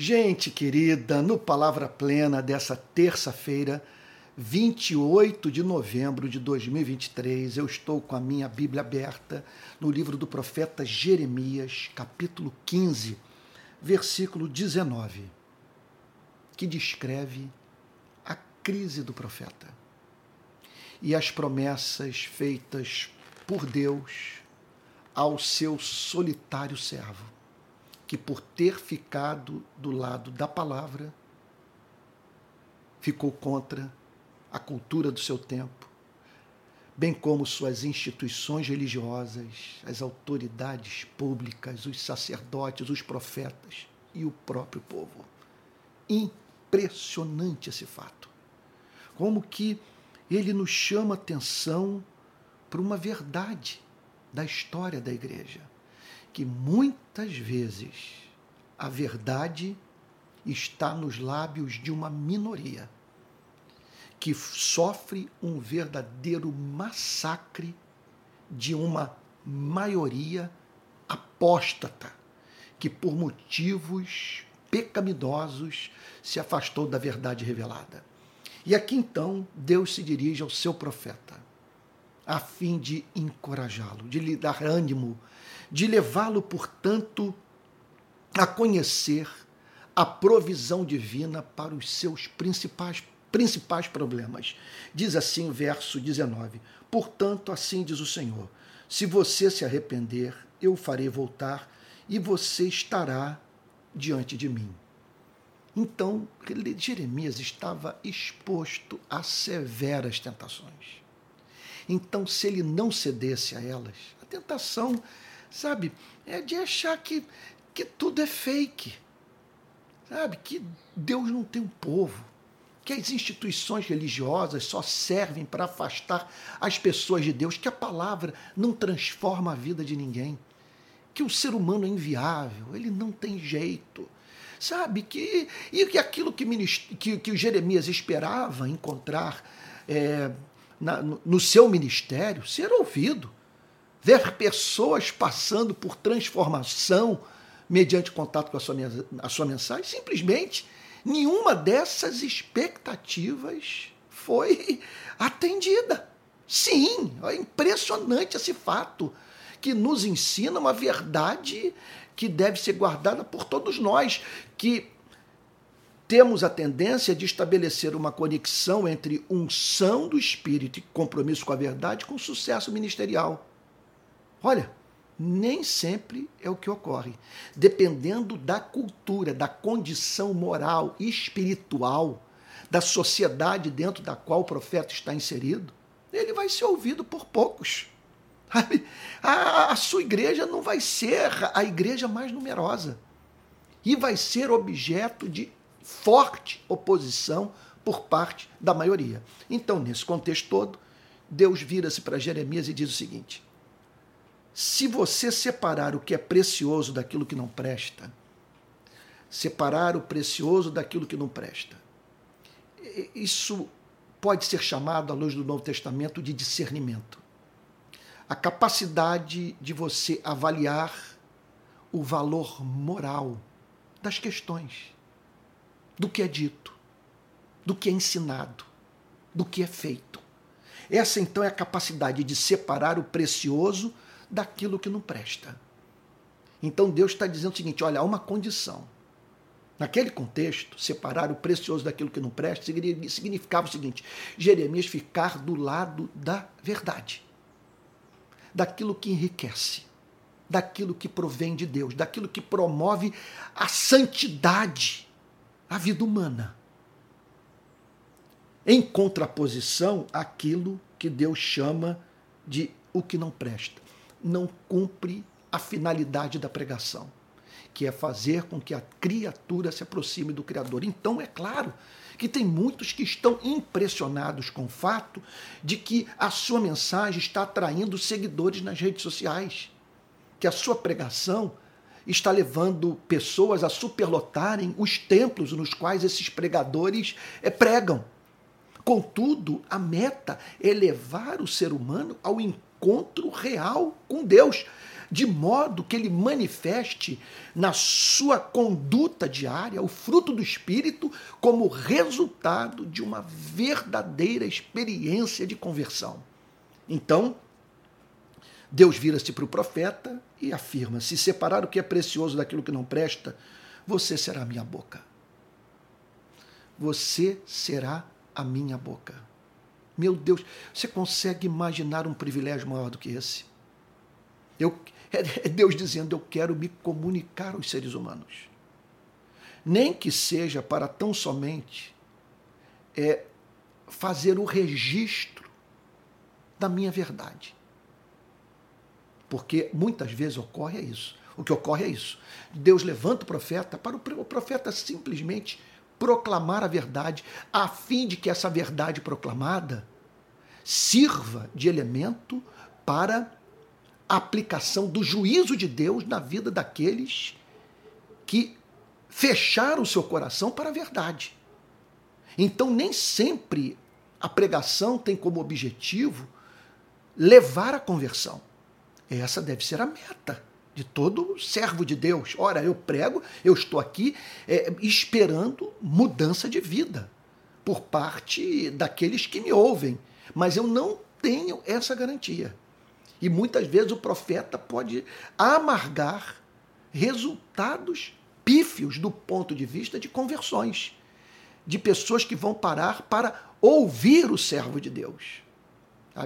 Gente querida, no Palavra Plena dessa terça-feira, 28 de novembro de 2023, eu estou com a minha Bíblia aberta no livro do profeta Jeremias, capítulo 15, versículo 19, que descreve a crise do profeta e as promessas feitas por Deus ao seu solitário servo que por ter ficado do lado da palavra, ficou contra a cultura do seu tempo, bem como suas instituições religiosas, as autoridades públicas, os sacerdotes, os profetas e o próprio povo. Impressionante esse fato. Como que ele nos chama atenção para uma verdade da história da igreja que muitas vezes a verdade está nos lábios de uma minoria que sofre um verdadeiro massacre de uma maioria apóstata que por motivos pecaminosos se afastou da verdade revelada. E aqui então Deus se dirige ao seu profeta a fim de encorajá-lo, de lhe dar ânimo de levá-lo, portanto, a conhecer a provisão divina para os seus principais, principais problemas. Diz assim o verso 19: Portanto, assim diz o Senhor: se você se arrepender, eu farei voltar e você estará diante de mim. Então, Jeremias estava exposto a severas tentações. Então, se ele não cedesse a elas, a tentação sabe? É de achar que, que tudo é fake, sabe? Que Deus não tem um povo, que as instituições religiosas só servem para afastar as pessoas de Deus, que a palavra não transforma a vida de ninguém, que o ser humano é inviável, ele não tem jeito. Sabe que e que aquilo que, que, que o Jeremias esperava encontrar é, na, no, no seu ministério ser ouvido, ver pessoas passando por transformação mediante contato com a sua, a sua mensagem, simplesmente nenhuma dessas expectativas foi atendida. Sim, é impressionante esse fato que nos ensina uma verdade que deve ser guardada por todos nós, que temos a tendência de estabelecer uma conexão entre unção do espírito e compromisso com a verdade com sucesso ministerial. Olha, nem sempre é o que ocorre. Dependendo da cultura, da condição moral e espiritual da sociedade dentro da qual o profeta está inserido, ele vai ser ouvido por poucos. A, a sua igreja não vai ser a igreja mais numerosa e vai ser objeto de forte oposição por parte da maioria. Então, nesse contexto todo, Deus vira-se para Jeremias e diz o seguinte: se você separar o que é precioso daquilo que não presta, separar o precioso daquilo que não presta, isso pode ser chamado, à luz do Novo Testamento, de discernimento. A capacidade de você avaliar o valor moral das questões, do que é dito, do que é ensinado, do que é feito. Essa então é a capacidade de separar o precioso daquilo que não presta. Então Deus está dizendo o seguinte: olha, há uma condição. Naquele contexto, separar o precioso daquilo que não presta significava o seguinte: Jeremias ficar do lado da verdade, daquilo que enriquece, daquilo que provém de Deus, daquilo que promove a santidade, a vida humana. Em contraposição àquilo que Deus chama de o que não presta não cumpre a finalidade da pregação, que é fazer com que a criatura se aproxime do Criador. Então, é claro que tem muitos que estão impressionados com o fato de que a sua mensagem está atraindo seguidores nas redes sociais, que a sua pregação está levando pessoas a superlotarem os templos nos quais esses pregadores eh, pregam. Contudo, a meta é levar o ser humano ao encontro real com Deus. de modo que ele manifeste na sua conduta diária o fruto do Espírito como resultado de uma verdadeira experiência de conversão. Então, Deus vira-se para o profeta e afirma: Se separar o que é precioso daquilo que não presta, você será minha boca. Você será a minha boca. Meu Deus, você consegue imaginar um privilégio maior do que esse? Eu, é, é Deus dizendo: Eu quero me comunicar aos seres humanos. Nem que seja para tão somente é, fazer o registro da minha verdade. Porque muitas vezes ocorre isso. O que ocorre é isso. Deus levanta o profeta para o profeta simplesmente proclamar a verdade, a fim de que essa verdade proclamada sirva de elemento para a aplicação do juízo de Deus na vida daqueles que fecharam o seu coração para a verdade. Então, nem sempre a pregação tem como objetivo levar à conversão. Essa deve ser a meta de todo servo de Deus. Ora, eu prego, eu estou aqui é, esperando mudança de vida por parte daqueles que me ouvem, mas eu não tenho essa garantia. E muitas vezes o profeta pode amargar resultados pífios do ponto de vista de conversões, de pessoas que vão parar para ouvir o servo de Deus.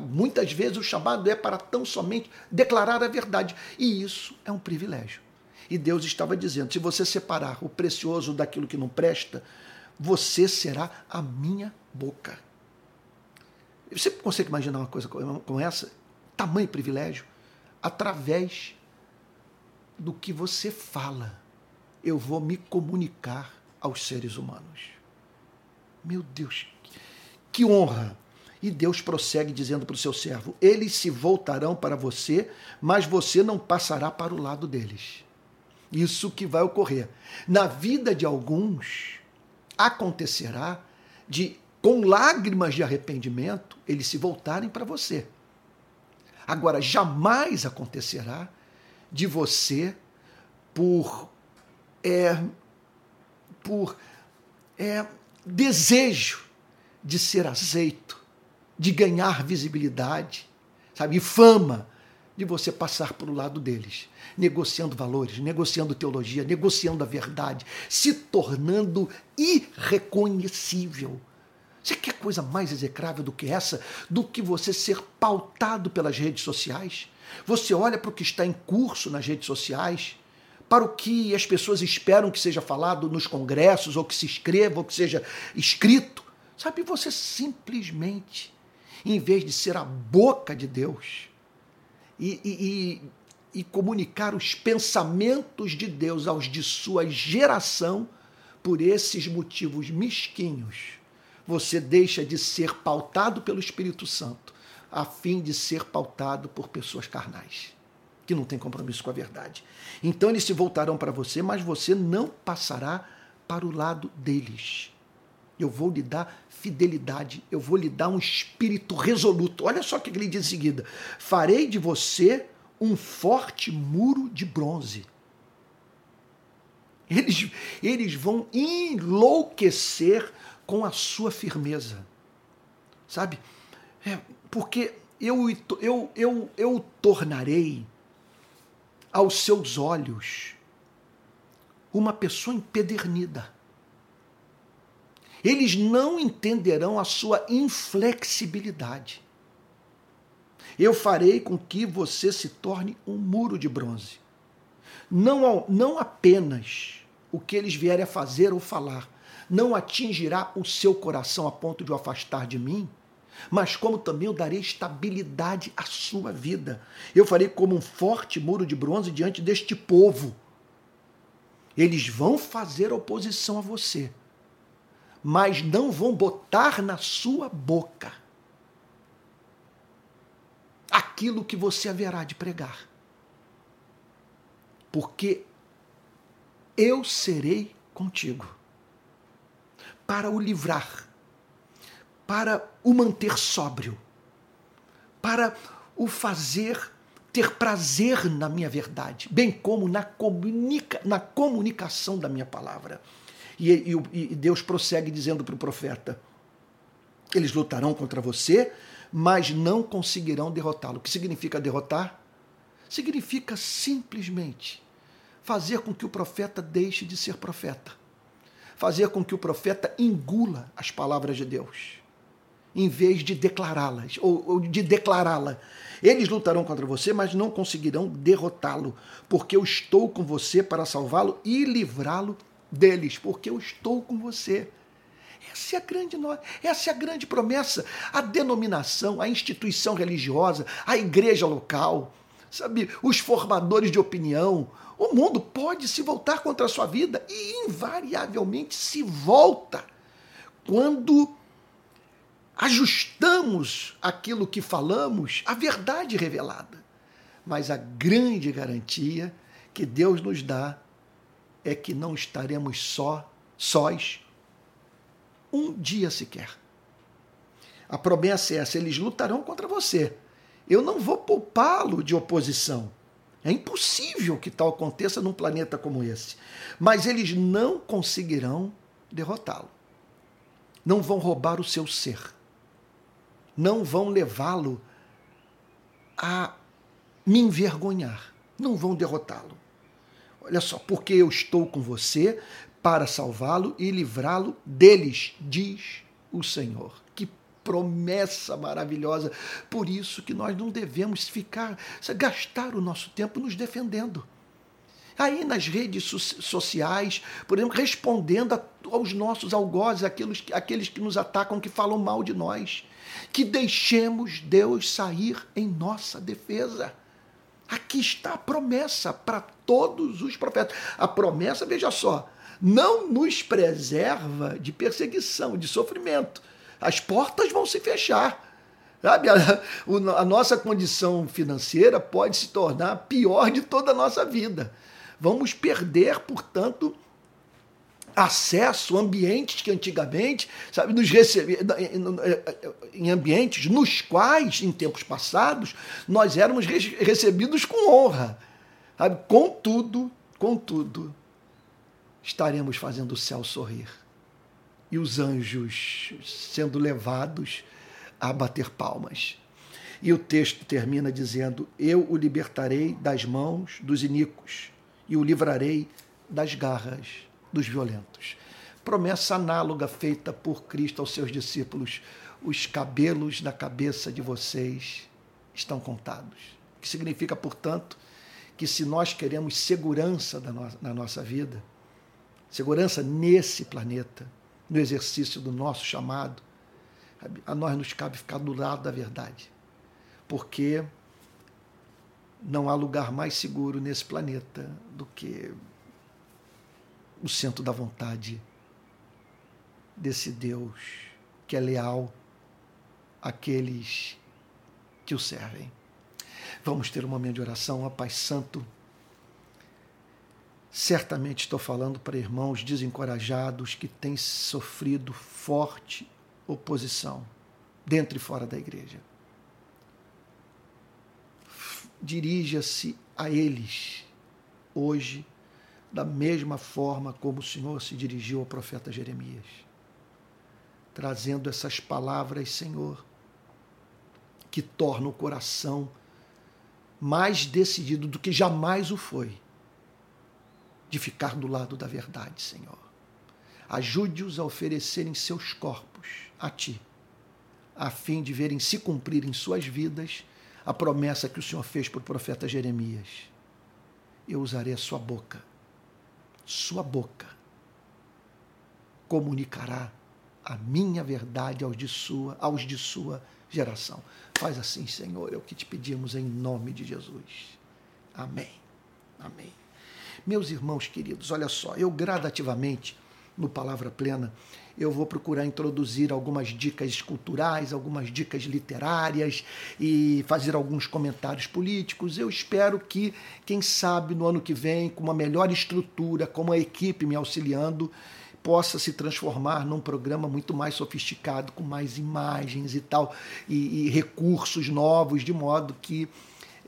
Muitas vezes o chamado é para tão somente declarar a verdade. E isso é um privilégio. E Deus estava dizendo: se você separar o precioso daquilo que não presta, você será a minha boca. Você consegue imaginar uma coisa como essa? Tamanho privilégio. Através do que você fala, eu vou me comunicar aos seres humanos. Meu Deus, que honra! E Deus prossegue dizendo para o seu servo: Eles se voltarão para você, mas você não passará para o lado deles. Isso que vai ocorrer. Na vida de alguns, acontecerá de, com lágrimas de arrependimento, eles se voltarem para você. Agora, jamais acontecerá de você, por, é, por é, desejo de ser aceito, de ganhar visibilidade, sabe, e fama, de você passar para o lado deles, negociando valores, negociando teologia, negociando a verdade, se tornando irreconhecível. Você quer coisa mais execrável do que essa? Do que você ser pautado pelas redes sociais? Você olha para o que está em curso nas redes sociais, para o que as pessoas esperam que seja falado nos congressos, ou que se escreva, ou que seja escrito. Sabe, você simplesmente em vez de ser a boca de Deus e, e, e comunicar os pensamentos de Deus aos de sua geração, por esses motivos mesquinhos, você deixa de ser pautado pelo Espírito Santo, a fim de ser pautado por pessoas carnais, que não têm compromisso com a verdade. Então eles se voltarão para você, mas você não passará para o lado deles. Eu vou lhe dar fidelidade, eu vou lhe dar um espírito resoluto. Olha só o que ele diz em seguida: farei de você um forte muro de bronze. Eles, eles vão enlouquecer com a sua firmeza. Sabe? É, porque eu, eu, eu, eu tornarei aos seus olhos uma pessoa empedernida eles não entenderão a sua inflexibilidade. Eu farei com que você se torne um muro de bronze. Não, não apenas o que eles vierem a fazer ou falar não atingirá o seu coração a ponto de o afastar de mim, mas como também eu darei estabilidade à sua vida. Eu farei como um forte muro de bronze diante deste povo. Eles vão fazer oposição a você mas não vão botar na sua boca aquilo que você haverá de pregar. Porque eu serei contigo para o livrar, para o manter sóbrio, para o fazer ter prazer na minha verdade, bem como na, comunica, na comunicação da minha palavra. E, e, e Deus prossegue dizendo para o profeta: eles lutarão contra você, mas não conseguirão derrotá-lo. O que significa derrotar? Significa simplesmente fazer com que o profeta deixe de ser profeta, fazer com que o profeta engula as palavras de Deus, em vez de declará-las ou, ou de declará-la. Eles lutarão contra você, mas não conseguirão derrotá-lo, porque eu estou com você para salvá-lo e livrá-lo deles, porque eu estou com você. Essa é a grande essa é a grande promessa. A denominação, a instituição religiosa, a igreja local, sabe, os formadores de opinião, o mundo pode se voltar contra a sua vida e invariavelmente se volta quando ajustamos aquilo que falamos à verdade revelada. Mas a grande garantia que Deus nos dá é que não estaremos só, sós, um dia sequer. A promessa é essa: eles lutarão contra você. Eu não vou poupá-lo de oposição. É impossível que tal aconteça num planeta como esse. Mas eles não conseguirão derrotá-lo. Não vão roubar o seu ser. Não vão levá-lo a me envergonhar. Não vão derrotá-lo. Olha só, porque eu estou com você para salvá-lo e livrá-lo deles, diz o Senhor. Que promessa maravilhosa. Por isso que nós não devemos ficar, gastar o nosso tempo nos defendendo. Aí nas redes sociais, por exemplo, respondendo aos nossos algozes, aqueles, aqueles que nos atacam, que falam mal de nós. Que deixemos Deus sair em nossa defesa. Aqui está a promessa para todos os profetas. A promessa, veja só, não nos preserva de perseguição, de sofrimento. As portas vão se fechar. Sabe? A, nossa condição financeira pode se tornar a pior de toda a nossa vida. Vamos perder, portanto, acesso a ambientes que antigamente, sabe, nos recebia, em ambientes nos quais, em tempos passados, nós éramos recebidos com honra. Sabe? Contudo, contudo, estaremos fazendo o céu sorrir e os anjos sendo levados a bater palmas. E o texto termina dizendo: Eu o libertarei das mãos dos iníquos e o livrarei das garras dos violentos. Promessa análoga feita por Cristo aos seus discípulos: os cabelos da cabeça de vocês estão contados. Que significa, portanto, que se nós queremos segurança na nossa vida, segurança nesse planeta, no exercício do nosso chamado, a nós nos cabe ficar do lado da verdade. Porque não há lugar mais seguro nesse planeta do que o centro da vontade desse Deus que é leal àqueles que o servem. Vamos ter um momento de oração, ó Pai Santo. Certamente estou falando para irmãos desencorajados que têm sofrido forte oposição dentro e fora da igreja. Dirija-se a eles hoje da mesma forma como o Senhor se dirigiu ao profeta Jeremias, trazendo essas palavras, Senhor, que tornam o coração mais decidido do que jamais o foi, de ficar do lado da verdade, Senhor. Ajude-os a oferecerem seus corpos a Ti, a fim de verem se cumprir em suas vidas a promessa que o Senhor fez para o profeta Jeremias. Eu usarei a sua boca sua boca comunicará a minha verdade aos de sua, aos de sua geração. Faz assim, Senhor, é o que te pedimos em nome de Jesus. Amém. Amém. Meus irmãos queridos, olha só, eu gradativamente, no Palavra Plena, eu vou procurar introduzir algumas dicas culturais, algumas dicas literárias e fazer alguns comentários políticos. Eu espero que, quem sabe, no ano que vem, com uma melhor estrutura, com uma equipe me auxiliando, possa se transformar num programa muito mais sofisticado, com mais imagens e tal, e, e recursos novos, de modo que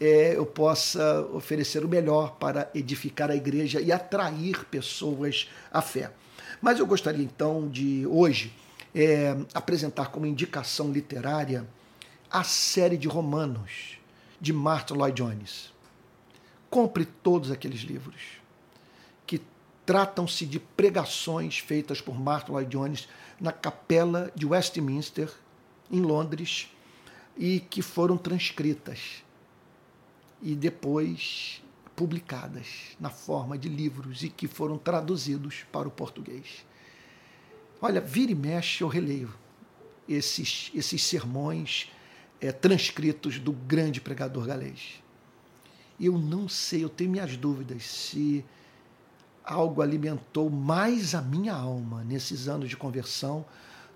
é, eu possa oferecer o melhor para edificar a igreja e atrair pessoas à fé. Mas eu gostaria então de hoje é, apresentar como indicação literária a série de romanos de Martin Lloyd Jones. Compre todos aqueles livros que tratam-se de pregações feitas por Martin Lloyd Jones na capela de Westminster, em Londres, e que foram transcritas e depois publicadas na forma de livros e que foram traduzidos para o português. Olha, vira e mexe eu releio esses, esses sermões é, transcritos do grande pregador galês. Eu não sei, eu tenho minhas dúvidas se algo alimentou mais a minha alma nesses anos de conversão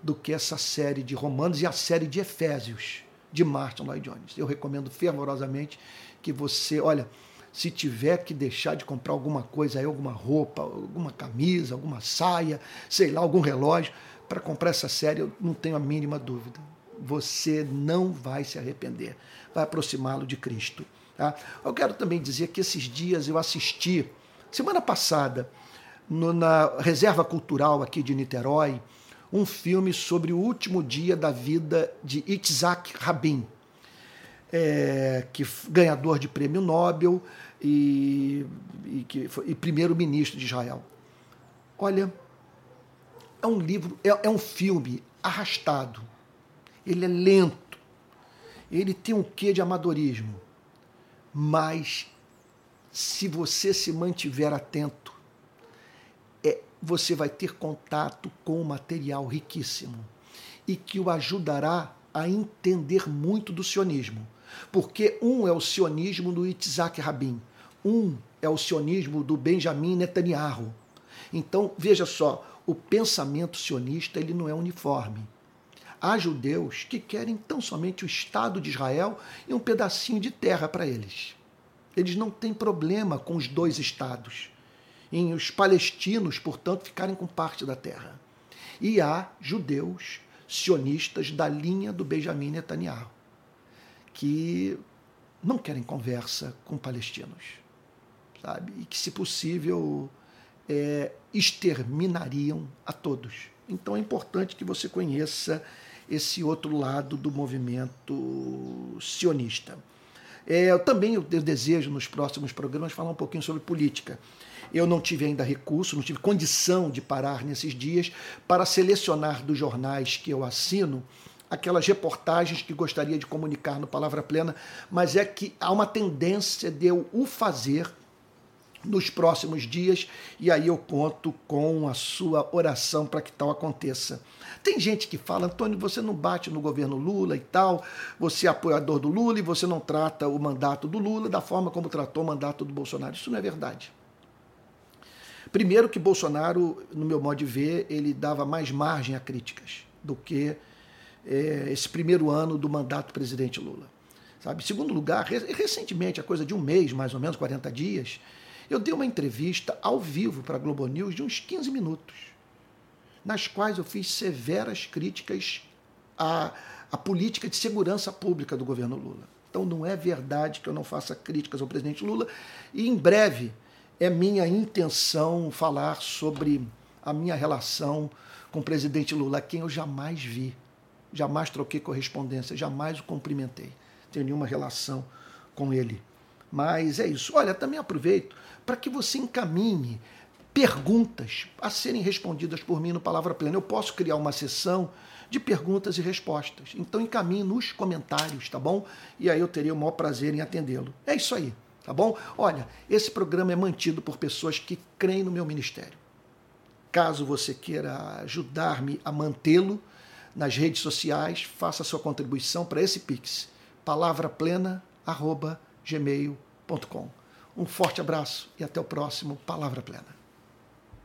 do que essa série de Romanos e a série de Efésios de Martin Lloyd Jones. Eu recomendo fervorosamente que você, olha, se tiver que deixar de comprar alguma coisa aí, alguma roupa, alguma camisa, alguma saia, sei lá, algum relógio, para comprar essa série, eu não tenho a mínima dúvida. Você não vai se arrepender, vai aproximá-lo de Cristo. Tá? Eu quero também dizer que esses dias eu assisti, semana passada, no, na Reserva Cultural aqui de Niterói, um filme sobre o último dia da vida de Itzhak Rabin, é, que ganhador de prêmio Nobel e, e, e primeiro-ministro de Israel. Olha, é um livro, é, é um filme arrastado. Ele é lento. Ele tem um quê de amadorismo. Mas se você se mantiver atento, é, você vai ter contato com um material riquíssimo e que o ajudará a entender muito do sionismo. Porque um é o sionismo do Itzhak Rabin, um é o sionismo do Benjamin Netanyahu. Então, veja só, o pensamento sionista ele não é uniforme. Há judeus que querem tão somente o Estado de Israel e um pedacinho de terra para eles. Eles não têm problema com os dois estados. E os palestinos, portanto, ficarem com parte da terra. E há judeus sionistas da linha do Benjamin Netanyahu, que não querem conversa com palestinos, sabe? E que, se possível, é, exterminariam a todos. Então é importante que você conheça esse outro lado do movimento sionista. É, eu também eu desejo, nos próximos programas, falar um pouquinho sobre política. Eu não tive ainda recurso, não tive condição de parar nesses dias para selecionar dos jornais que eu assino aquelas reportagens que gostaria de comunicar no Palavra Plena, mas é que há uma tendência de eu o fazer nos próximos dias e aí eu conto com a sua oração para que tal aconteça. Tem gente que fala, Antônio, você não bate no governo Lula e tal, você é apoiador do Lula e você não trata o mandato do Lula da forma como tratou o mandato do Bolsonaro. Isso não é verdade. Primeiro que Bolsonaro, no meu modo de ver, ele dava mais margem a críticas do que é, esse primeiro ano do mandato do presidente Lula. Sabe? Segundo lugar, recentemente, a coisa de um mês, mais ou menos, 40 dias, eu dei uma entrevista ao vivo para a Globo News de uns 15 minutos, nas quais eu fiz severas críticas à, à política de segurança pública do governo Lula. Então não é verdade que eu não faça críticas ao presidente Lula e em breve é minha intenção falar sobre a minha relação com o presidente Lula, a quem eu jamais vi, jamais troquei correspondência, jamais o cumprimentei, tenho nenhuma relação com ele. Mas é isso. Olha, também aproveito para que você encaminhe perguntas a serem respondidas por mim no Palavra Plena. Eu posso criar uma sessão de perguntas e respostas. Então encaminhe nos comentários, tá bom? E aí eu teria o maior prazer em atendê-lo. É isso aí tá bom? Olha, esse programa é mantido por pessoas que creem no meu ministério. Caso você queira ajudar-me a mantê-lo nas redes sociais, faça sua contribuição para esse Pix, palavraplena.gmail.com. Um forte abraço e até o próximo Palavra Plena.